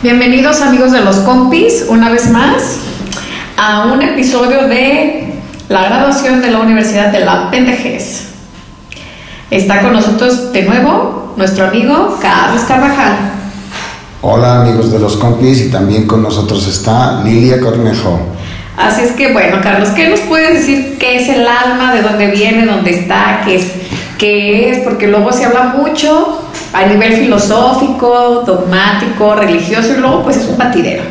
Bienvenidos amigos de los compis, una vez más, a un episodio de la graduación de la Universidad de la Pendejes. Está con nosotros de nuevo nuestro amigo Carlos Carvajal. Hola amigos de los compis y también con nosotros está Lilia Cornejo. Así es que bueno, Carlos, ¿qué nos puedes decir qué es el alma, de dónde viene, dónde está, qué es, qué es? Porque luego se habla mucho a nivel filosófico, dogmático, religioso y luego pues es un batidero.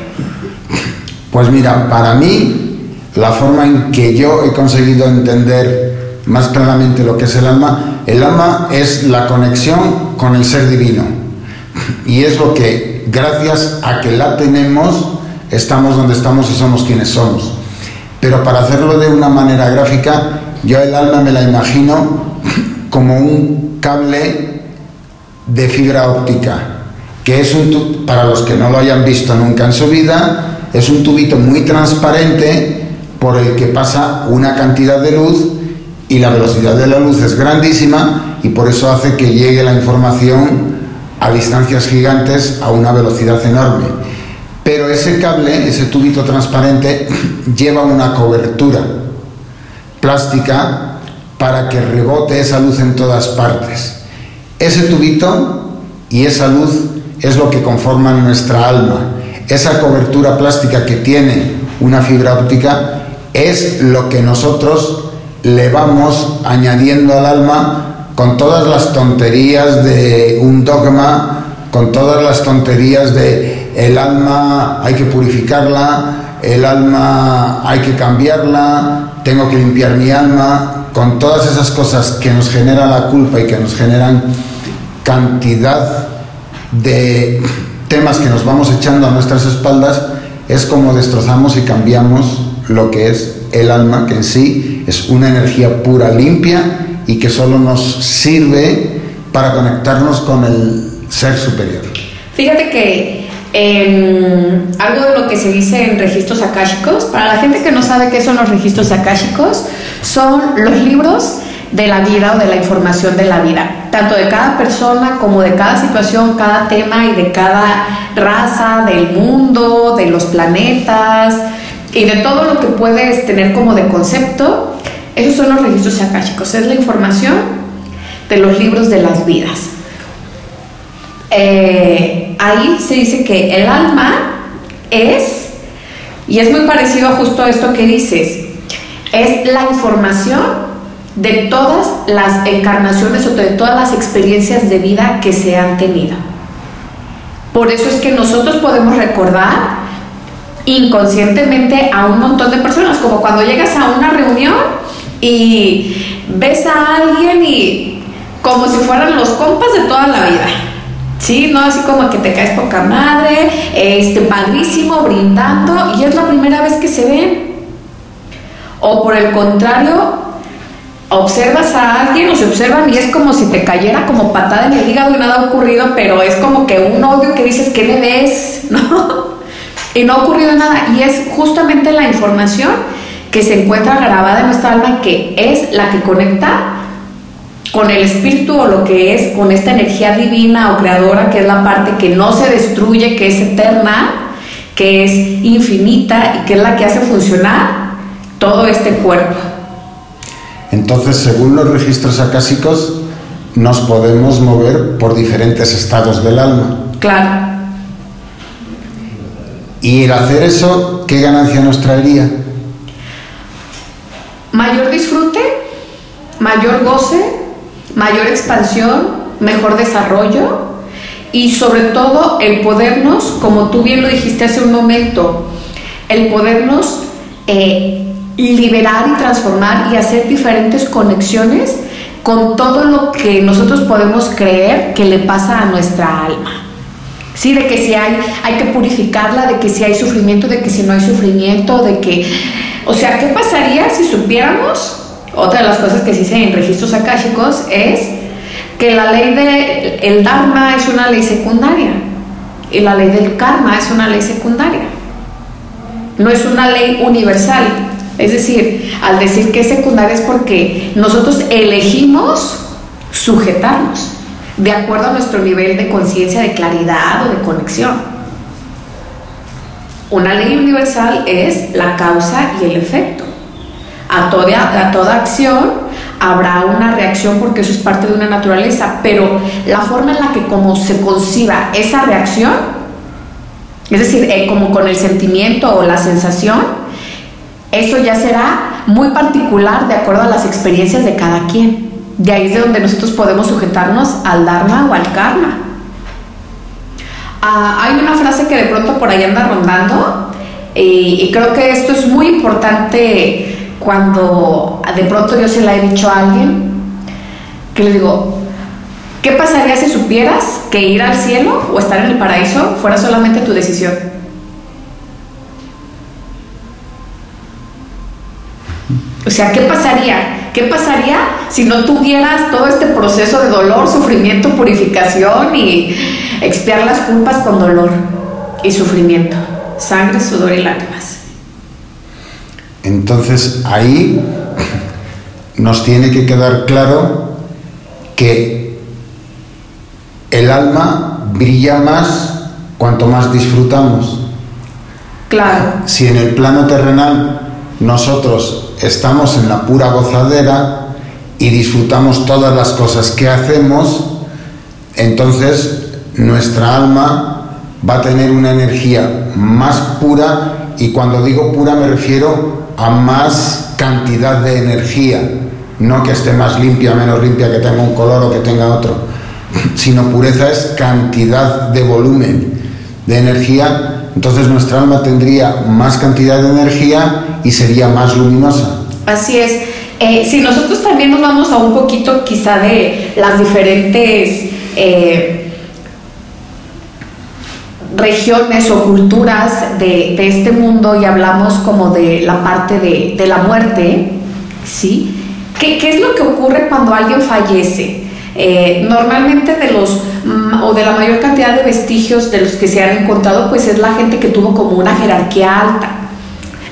Pues mira, para mí la forma en que yo he conseguido entender más claramente lo que es el alma, el alma es la conexión con el ser divino y es lo que gracias a que la tenemos estamos donde estamos y somos quienes somos. Pero para hacerlo de una manera gráfica, yo el alma me la imagino como un cable de fibra óptica, que es un para los que no lo hayan visto nunca en su vida, es un tubito muy transparente por el que pasa una cantidad de luz y la velocidad de la luz es grandísima y por eso hace que llegue la información a distancias gigantes a una velocidad enorme. Pero ese cable, ese tubito transparente, lleva una cobertura plástica para que rebote esa luz en todas partes. Ese tubito y esa luz es lo que conforman nuestra alma. Esa cobertura plástica que tiene una fibra óptica es lo que nosotros le vamos añadiendo al alma con todas las tonterías de un dogma, con todas las tonterías de el alma hay que purificarla, el alma hay que cambiarla, tengo que limpiar mi alma, con todas esas cosas que nos generan la culpa y que nos generan cantidad de temas que nos vamos echando a nuestras espaldas, es como destrozamos y cambiamos lo que es el alma, que en sí es una energía pura, limpia y que solo nos sirve para conectarnos con el ser superior. Fíjate que em, algo de lo que se dice en registros akáshicos, para la gente que no sabe qué son los registros akáshicos, son los libros de la vida o de la información de la vida, tanto de cada persona como de cada situación, cada tema y de cada raza del mundo, de los planetas y de todo lo que puedes tener como de concepto. Esos son los registros akáshicos, es la información de los libros de las vidas. Eh, ahí se dice que el alma es, y es muy parecido justo a esto que dices, es la información de todas las encarnaciones o de todas las experiencias de vida que se han tenido. Por eso es que nosotros podemos recordar inconscientemente a un montón de personas, como cuando llegas a una reunión y ves a alguien y como si fueran los compas de toda la vida. Sí, no así como que te caes poca madre, este padrísimo, brindando, y es la primera vez que se ven. O por el contrario, observas a alguien o se observan y es como si te cayera como patada en el hígado y nada ha ocurrido, pero es como que un odio que dices, ¿qué le ves? ¿No? Y no ha ocurrido nada. Y es justamente la información que se encuentra grabada en nuestra alma que es la que conecta con el espíritu o lo que es con esta energía divina o creadora que es la parte que no se destruye, que es eterna, que es infinita y que es la que hace funcionar todo este cuerpo. Entonces, según los registros acásicos, nos podemos mover por diferentes estados del alma. Claro. Y el hacer eso, ¿qué ganancia nos traería? Mayor disfrute, mayor goce, mayor expansión, mejor desarrollo y sobre todo el podernos, como tú bien lo dijiste hace un momento, el podernos eh, liberar y transformar y hacer diferentes conexiones con todo lo que nosotros podemos creer que le pasa a nuestra alma. Sí, de que si hay, hay que purificarla, de que si hay sufrimiento, de que si no hay sufrimiento, de que... O sea, ¿qué pasaría si supiéramos? Otra de las cosas que se dice en registros akáshicos es que la ley del el Dharma es una ley secundaria y la ley del karma es una ley secundaria. No es una ley universal, es decir, al decir que es secundaria es porque nosotros elegimos sujetarnos de acuerdo a nuestro nivel de conciencia, de claridad o de conexión. Una ley universal es la causa y el efecto. A toda, a toda acción habrá una reacción porque eso es parte de una naturaleza, pero la forma en la que como se conciba esa reacción, es decir, eh, como con el sentimiento o la sensación, eso ya será muy particular de acuerdo a las experiencias de cada quien. De ahí es de donde nosotros podemos sujetarnos al Dharma o al Karma. Ah, hay una frase que de pronto por ahí anda rondando y, creo que esto es muy importante cuando de pronto yo se la he dicho a alguien, que le digo, ¿qué pasaría si supieras que ir al cielo o estar en el paraíso fuera solamente tu decisión? O sea, ¿qué pasaría? ¿Qué pasaría si no tuvieras todo este proceso de dolor, sufrimiento, purificación y expiar las culpas con dolor y sufrimiento? Sangre, sudor y lágrimas. Entonces ahí nos tiene que quedar claro que el alma brilla más cuanto más disfrutamos. Claro. Si en el plano terrenal nosotros estamos en la pura gozadera y disfrutamos todas las cosas que hacemos, entonces nuestra alma va a tener una energía más pura y cuando digo pura me refiero a más cantidad de energía, no que esté más limpia, menos limpia, que tenga un color o que tenga otro, sino pureza es cantidad de volumen de energía entonces nuestra alma tendría más cantidad de energía y sería más luminosa. Así es. Eh, si nosotros también nos vamos a un poquito quizá de las diferentes eh, regiones o culturas de, este mundo y hablamos como de la parte de, la muerte, ¿sí? ¿Qué, ¿Qué es lo que ocurre cuando alguien fallece? Eh, normalmente de los mm, o de la mayor cantidad de vestigios de los que se han encontrado, pues es la gente que tuvo como una jerarquía alta.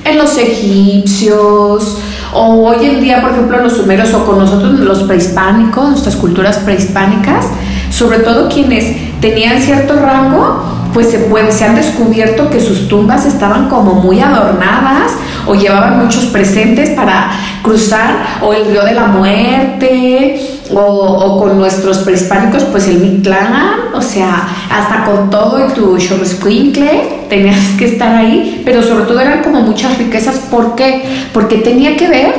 En los egipcios, o hoy en día, por ejemplo, los sumerios o con nosotros los prehispánicos, nuestras culturas prehispánicas, sobre todo quienes tenían cierto rango, pues se, se han descubierto que sus tumbas estaban como muy adornadas o llevaban muchos presentes para cruzar o el río de la muerte o, con nuestros prehispánicos pues el Mictlán, o sea, hasta con todo y tu Xoloscuincle tenías que estar ahí, pero sobre todo eran como muchas riquezas, ¿por qué? Porque tenía que ver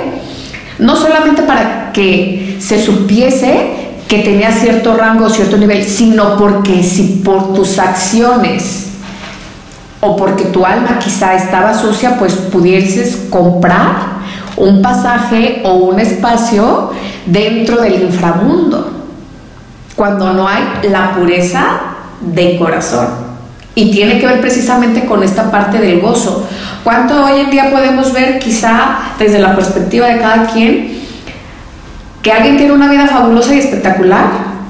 no solamente para que se supiese que tenía cierto rango, cierto nivel, sino porque si por tus acciones o porque tu alma quizá estaba sucia, pues pudieses comprar un pasaje o un espacio dentro del inframundo, cuando no hay la pureza de corazón. Y tiene que ver precisamente con esta parte del gozo. ¿Cuánto hoy en día podemos ver, quizá desde la perspectiva de cada quien, que alguien tiene una vida fabulosa y espectacular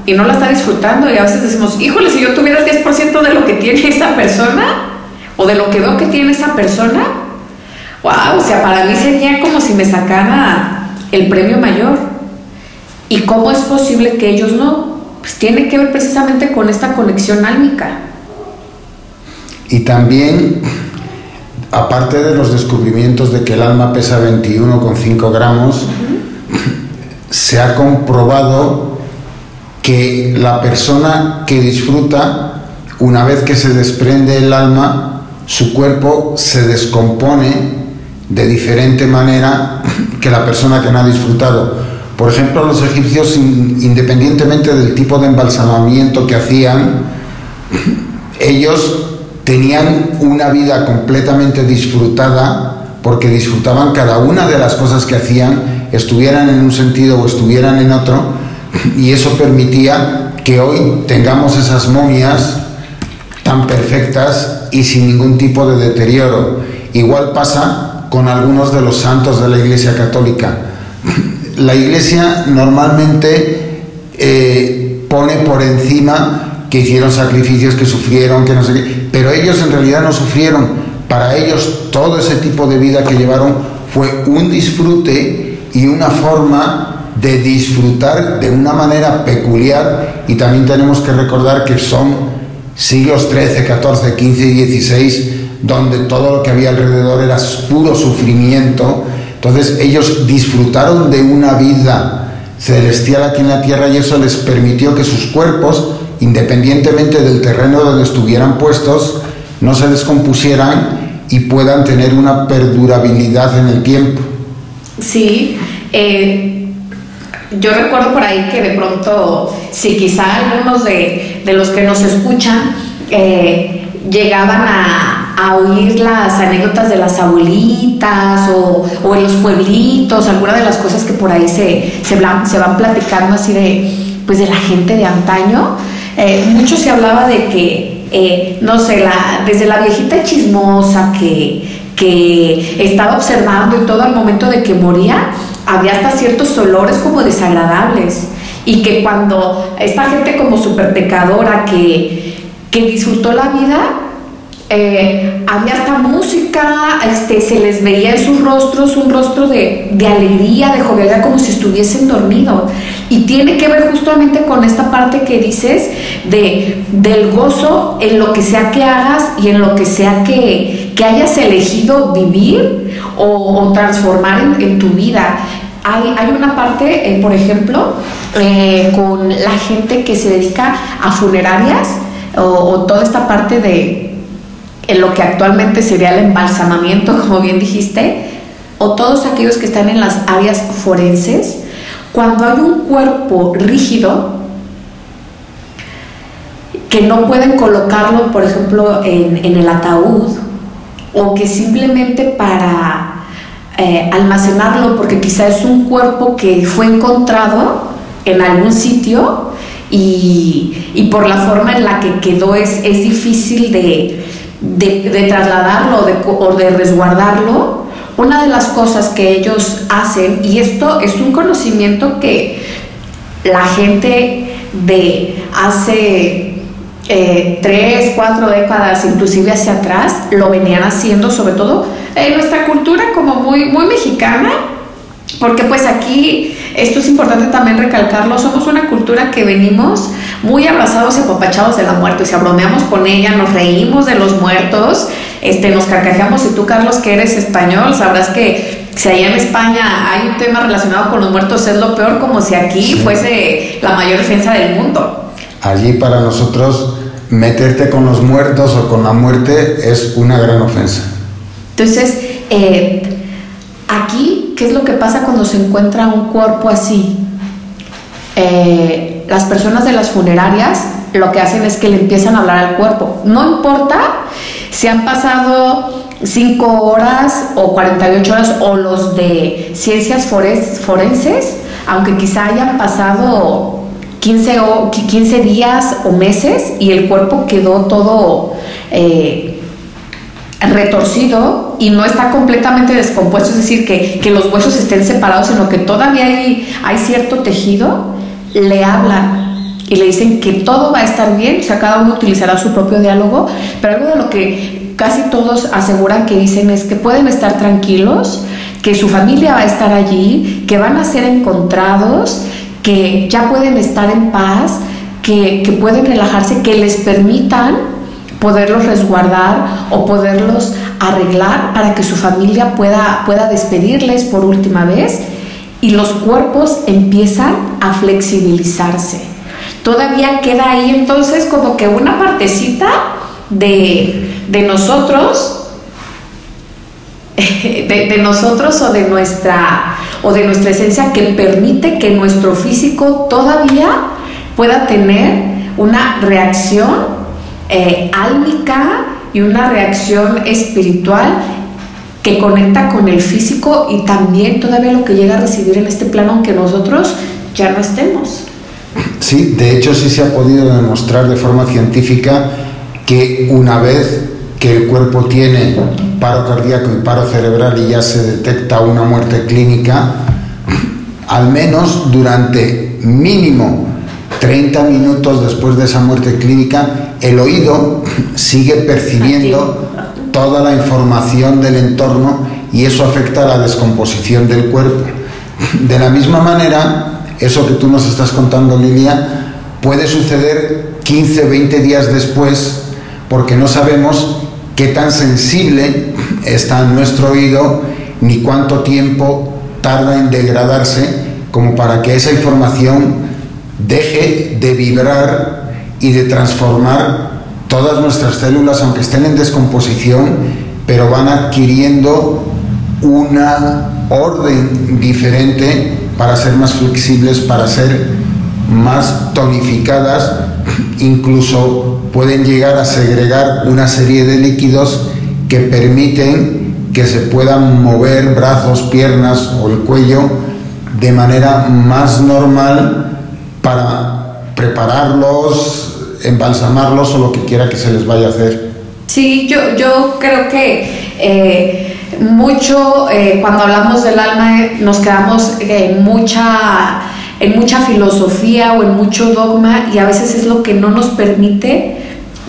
y no la está disfrutando? Y a veces decimos, híjole, si yo tuviera el 10% de lo que tiene esa persona, o de lo que veo que tiene esa persona, wow, o sea, para mí sería como si me sacara el premio mayor. ¿Y cómo es posible que ellos no? Pues tiene que ver precisamente con esta conexión álmica. Y también, aparte de los descubrimientos de que el alma pesa 21,5 gramos, se ha comprobado que la persona que disfruta, una vez que se desprende el alma, su cuerpo se descompone de diferente manera que la persona que no ha disfrutado. Por ejemplo, los egipcios, independientemente del tipo de embalsamamiento que hacían, ellos tenían una vida completamente disfrutada porque disfrutaban cada una de las cosas que hacían, estuvieran en un sentido o estuvieran en otro, y eso permitía que hoy tengamos esas momias tan perfectas y sin ningún tipo de deterioro. Igual pasa con algunos de los santos de la Iglesia Católica. La Iglesia normalmente eh, pone por encima que hicieron sacrificios, que sufrieron, que no sé qué, pero ellos en realidad no sufrieron. Para ellos todo ese tipo de vida que llevaron fue un disfrute y una forma de disfrutar de una manera peculiar y también tenemos que recordar que son siglos XIII, XIV, XV y XVI, donde todo lo que había alrededor era puro sufrimiento. Entonces ellos disfrutaron de una vida celestial aquí en la tierra y eso les permitió que sus cuerpos, independientemente del terreno donde estuvieran puestos, no se descompusieran y puedan tener una perdurabilidad en el tiempo. Sí, eh, yo recuerdo por ahí que de pronto, si quizá algunos de, los que nos escuchan eh, llegaban a, oír las anécdotas de las abuelitas o, en los pueblitos, algunas de las cosas que por ahí se, se, se van platicando así de, pues de la gente de antaño, eh, mucho se hablaba de que, no sé, la, desde la viejita chismosa que, que estaba observando y todo al momento de que moría, había hasta ciertos olores como desagradables y que cuando esta gente como super pecadora que, que disfrutó la vida, eh, había hasta música, este, se les veía en sus rostros un rostro de, de, alegría, de jovialidad, como si estuviesen dormidos. Y tiene que ver justamente con esta parte que dices de, del gozo en lo que sea que hagas y en lo que sea que, que hayas elegido vivir o, transformar en, tu vida. Hay, hay una parte, eh, por ejemplo, eh, con la gente que se dedica a funerarias o, toda esta parte de lo que actualmente sería el embalsamamiento, como bien dijiste, o todos aquellos que están en las áreas forenses, cuando hay un cuerpo rígido, que no pueden colocarlo, por ejemplo, en, el ataúd, o que simplemente para eh, almacenarlo, porque quizá es un cuerpo que fue encontrado en algún sitio y, por la forma en la que quedó es, es difícil de, de, trasladarlo o de resguardarlo, una de las cosas que ellos hacen, y esto es un conocimiento que la gente de hace eh, tres, cuatro décadas, inclusive hacia atrás, lo venían haciendo, sobre todo en nuestra cultura como muy, muy mexicana, porque pues aquí, esto es importante también recalcarlo, somos una cultura que venimos muy abrazados y apapachados de la muerte, o sea, bromeamos con ella, nos reímos de los muertos, este, nos carcajeamos, y tú Carlos que eres español, sabrás que si allá en España hay un tema relacionado con los muertos es lo peor como si aquí fuese la mayor defensa del mundo. Allí para nosotros meterte con los muertos o con la muerte es una gran ofensa. Entonces, eh, Aquí, ¿qué es lo que pasa cuando se encuentra un cuerpo así? Eh, las personas de las funerarias lo que hacen es que le empiezan a hablar al cuerpo. No importa si han pasado 5 horas o 48 horas o los de ciencias forenses, aunque quizá hayan pasado 15, o, 15 días o meses y el cuerpo quedó todo eh, retorcido y no está completamente descompuesto, es decir, que, los huesos estén separados, sino que todavía hay, hay cierto tejido, le hablan y le dicen que todo va a estar bien, o sea, cada uno utilizará su propio diálogo, pero algo de lo que casi todos aseguran que dicen es que pueden estar tranquilos, que su familia va a estar allí, que van a ser encontrados, que ya pueden estar en paz, que, que pueden relajarse, que les permitan poderlos resguardar o poderlos arreglar para que su familia pueda, pueda despedirles por última vez y los cuerpos empiezan a flexibilizarse. Todavía queda ahí entonces como que una partecita de, nosotros, de, de, nosotros o de nuestra o de nuestra esencia que permite que nuestro físico todavía pueda tener una reacción eh, álmica y una reacción espiritual que conecta con el físico y también todavía lo que llega a recibir en este plano aunque nosotros ya no estemos. Sí, de hecho sí se ha podido demostrar de forma científica que una vez que el cuerpo tiene paro cardíaco y paro cerebral y ya se detecta una muerte clínica, al menos durante mínimo 30 minutos después de esa muerte clínica, el oído sigue percibiendo toda la información del entorno y eso afecta a la descomposición del cuerpo. De la misma manera, eso que tú nos estás contando, Lilia, puede suceder 15, 20 días después porque no sabemos qué tan sensible está nuestro oído ni cuánto tiempo tarda en degradarse como para que esa información deje de vibrar y de transformar todas nuestras células, aunque estén en descomposición, pero van adquiriendo una orden diferente para ser más flexibles, para ser más tonificadas, incluso pueden llegar a segregar una serie de líquidos que permiten que se puedan mover brazos, piernas o el cuello de manera más normal para prepararlos, embalsamarlos o lo que quiera que se les vaya a hacer. Sí, yo, yo creo que eh, mucho eh, cuando hablamos del alma eh, nos quedamos mucha, en mucha filosofía o en mucho dogma y a veces es lo que no nos permite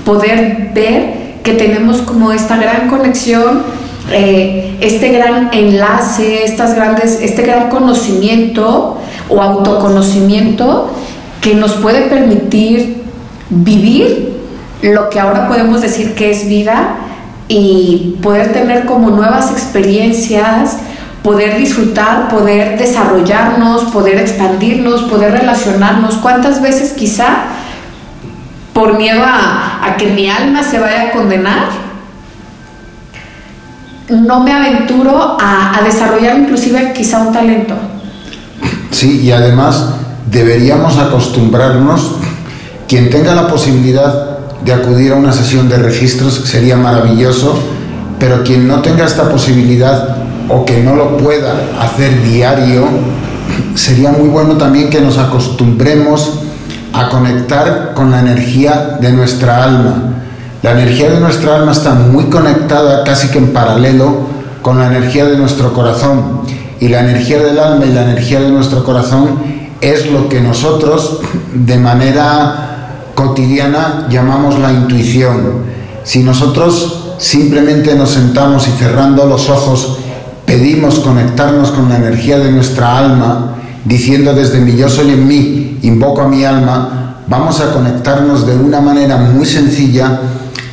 poder ver que tenemos como esta gran conexión, este gran enlace, estas grandes, este gran conocimiento o autoconocimiento que nos puede permitir vivir lo que ahora podemos decir que es vida y poder tener como nuevas experiencias, poder disfrutar, poder desarrollarnos, poder expandirnos, poder relacionarnos. ¿Cuántas veces quizá por miedo a, que mi alma se vaya a condenar? No me aventuro a, desarrollar inclusive quizá un talento. Sí, y además deberíamos acostumbrarnos, quien tenga la posibilidad de acudir a una sesión de registros sería maravilloso, pero quien no tenga esta posibilidad o que no lo pueda hacer diario, sería muy bueno también que nos acostumbremos a conectar con la energía de nuestra alma. La energía de nuestra alma está muy conectada, casi que en paralelo, con la energía de nuestro corazón. Y la energía del alma y la energía de nuestro corazón es lo que nosotros, de manera cotidiana llamamos la intuición. Si nosotros simplemente nos sentamos y cerrando los ojos pedimos conectarnos con la energía de nuestra alma, diciendo desde mi yo soy en mí, invoco a mi alma, vamos a conectarnos de una manera muy sencilla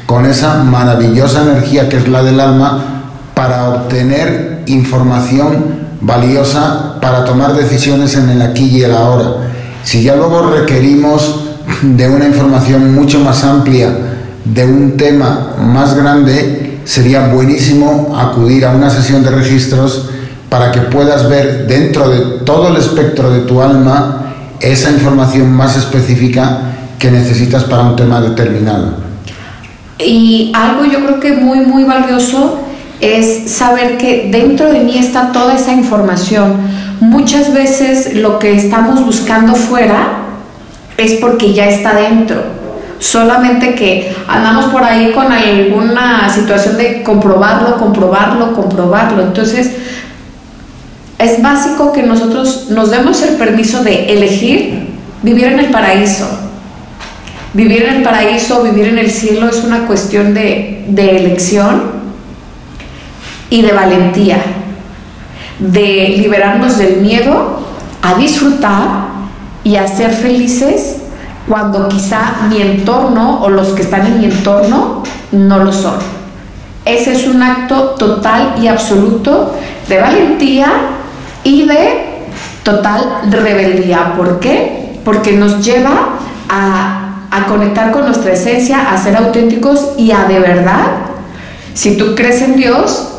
con esa maravillosa energía que es la del alma para obtener información valiosa para tomar decisiones en el aquí y el ahora. Si ya luego requerimos de una información mucho más amplia, de un tema más grande, sería buenísimo acudir a una sesión de registros para que puedas ver dentro de todo el espectro de tu alma esa información más específica que necesitas para un tema determinado. Y algo yo creo que muy, muy valioso es saber que dentro de mí está toda esa información. Muchas veces lo que estamos buscando fuera es porque ya está dentro. Solamente que andamos por ahí con alguna situación de comprobarlo, comprobarlo, comprobarlo. Entonces, es básico que nosotros nos demos el permiso de elegir vivir en el paraíso. Vivir en el paraíso, vivir en el cielo es una cuestión de, de elección y de valentía, de liberarnos del miedo a disfrutar y a ser felices cuando quizá mi entorno o los que están en mi entorno no lo son. Ese es un acto total y absoluto de valentía y de total rebeldía. ¿Por qué? Porque nos lleva a, conectar con nuestra esencia, a ser auténticos y a de verdad, si tú crees en Dios,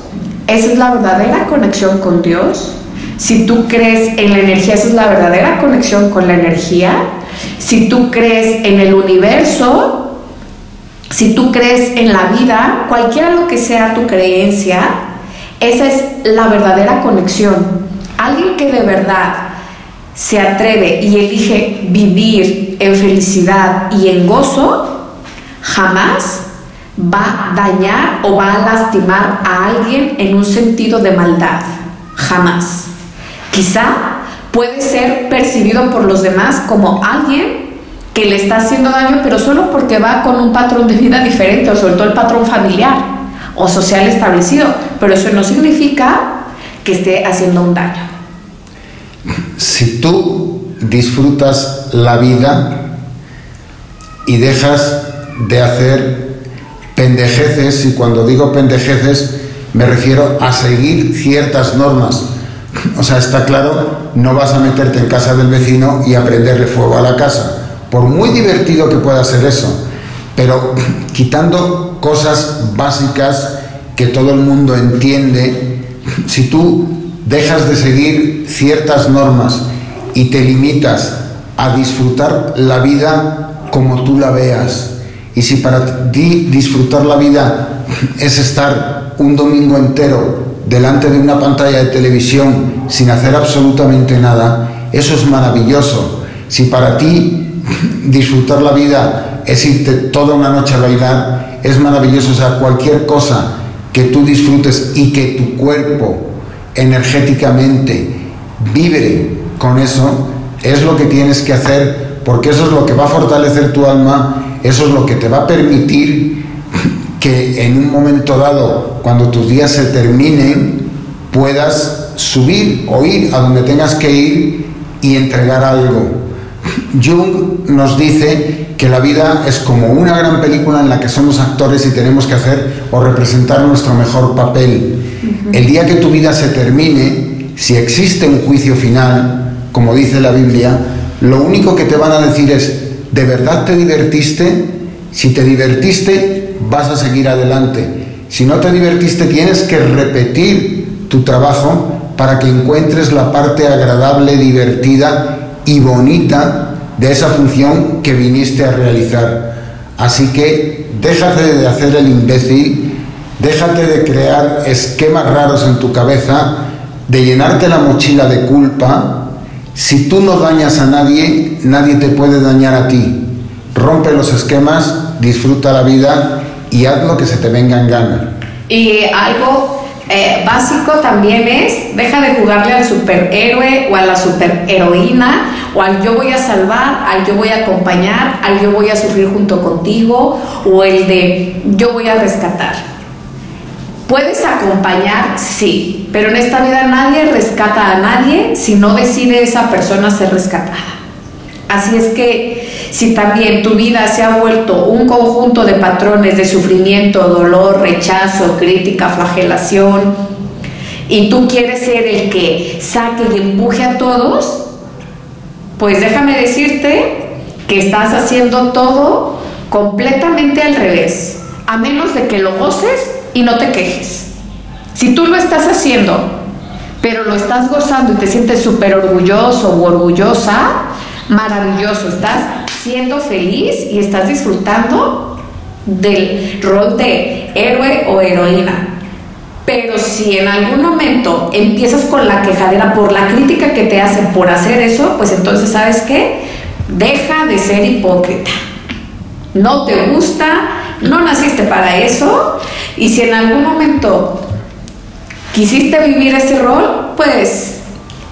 esa es la verdadera conexión con Dios si tú crees en la energía, esa es la verdadera conexión con la energía. Si tú crees en el universo, si tú crees en la vida, cualquiera lo que sea tu creencia, esa es la verdadera conexión. Alguien que de verdad se atreve y elige vivir en felicidad y en gozo, jamás va a dañar o va a lastimar a alguien en un sentido de maldad. Jamás. Quizá puede ser percibido por los demás como alguien que le está haciendo daño, pero solo porque va con un patrón de vida diferente, o todo el patrón familiar o social establecido, pero eso no significa que esté haciendo un daño. Si tú disfrutas la vida y dejas de hacer pendejeces, y cuando digo pendejeces me refiero a seguir ciertas normas. O sea, está claro, no vas a meterte en casa del vecino y a prenderle fuego a la casa, por muy divertido que pueda ser eso, pero quitando cosas básicas que todo el mundo entiende, si tú dejas de seguir ciertas normas y te limitas a disfrutar la vida como tú la veas, y si para ti disfrutar la vida es estar un domingo entero delante de una pantalla de televisión sin hacer absolutamente nada, eso es maravilloso. Si para ti disfrutar la vida es irte toda una noche a bailar, es maravilloso. O sea, cualquier cosa que tú disfrutes y que tu cuerpo energéticamente vibre con eso, es lo que tienes que hacer porque eso es lo que va a fortalecer tu alma eso es lo que te va a permitir que en un momento dado, cuando tus días se terminen, puedas subir o ir a donde tengas que ir y entregar algo. Jung nos dice que la vida es como una gran película en la que somos actores y tenemos que hacer o representar nuestro mejor papel. El día que tu vida se termine, si existe un juicio final, como dice la Biblia, lo único que te van a decir es, ¿De verdad te divertiste? Si te divertiste, vas a seguir adelante. Si no te divertiste, tienes que repetir tu trabajo para que encuentres la parte agradable, divertida y bonita de esa función que viniste a realizar. Así que déjate de hacer el imbécil, déjate de crear esquemas raros en tu cabeza, de llenarte la mochila de culpa si tú no dañas a nadie, nadie te puede dañar a ti. Rompe los esquemas, disfruta la vida y haz lo que se te venga en gana. Y algo eh, básico también es, deja de jugarle al superhéroe o a la superheroína o al yo voy a salvar, al yo voy a acompañar, al yo voy a sufrir junto contigo o el de yo voy a rescatar ¿Puedes acompañar? Sí, pero en esta vida nadie rescata a nadie si no decide esa persona ser rescatada. Así es que si también tu vida se ha vuelto un conjunto de patrones de sufrimiento, dolor, rechazo, crítica, flagelación, y tú quieres ser el que saque y empuje a todos, pues déjame decirte que estás haciendo todo completamente al revés, a menos de que lo goces y no te quejes. Si tú lo estás haciendo, pero lo estás gozando y te sientes súper orgulloso o orgullosa, maravilloso, estás siendo feliz y estás disfrutando del rol de héroe o heroína. Pero si en algún momento empiezas con la quejadera por la crítica que te hacen por hacer eso, pues entonces sabes qué, deja de ser hipócrita. No te gusta, no naciste para eso y si en algún momento quisiste vivir ese rol, pues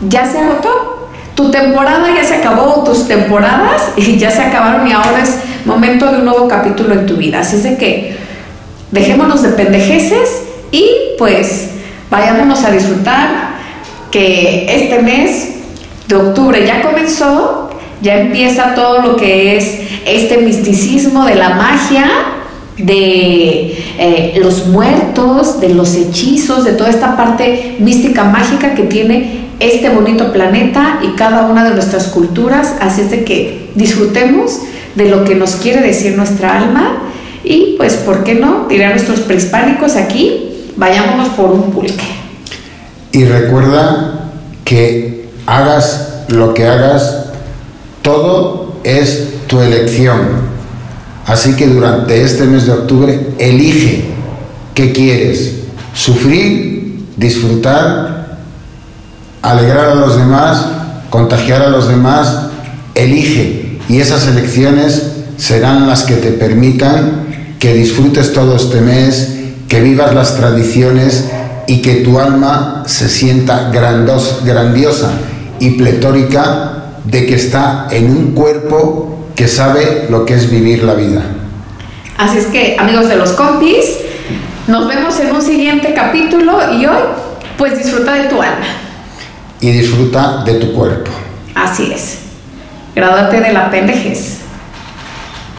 ya se agotó. Tu temporada ya se acabó, tus temporadas ya se acabaron y ahora es momento de un nuevo capítulo en tu vida. Así es de que dejémonos de pendejeces y pues vayámonos a disfrutar que este mes de octubre ya comenzó, ya empieza todo lo que es este misticismo de la magia de eh, los muertos, de los hechizos, de toda esta parte mística, mágica que tiene este bonito planeta y cada una de nuestras culturas. Así es de que disfrutemos de lo que nos quiere decir nuestra alma y pues, ¿por qué no? Dirán nuestros prehispánicos aquí, vayámonos por un pulque. Y recuerda que hagas lo que hagas, todo es tu elección Así que durante este mes de octubre elige qué quieres, sufrir, disfrutar, alegrar a los demás, contagiar a los demás, elige y esas elecciones serán las que te permitan que disfrutes todo este mes, que vivas las tradiciones y que tu alma se sienta grandiosa y pletórica de que está en un cuerpo que sabe lo que es vivir la vida. Así es que, amigos de los compis, nos vemos en un siguiente capítulo y hoy, pues disfruta de tu alma. Y disfruta de tu cuerpo. Así es. Grádate de la pendejez.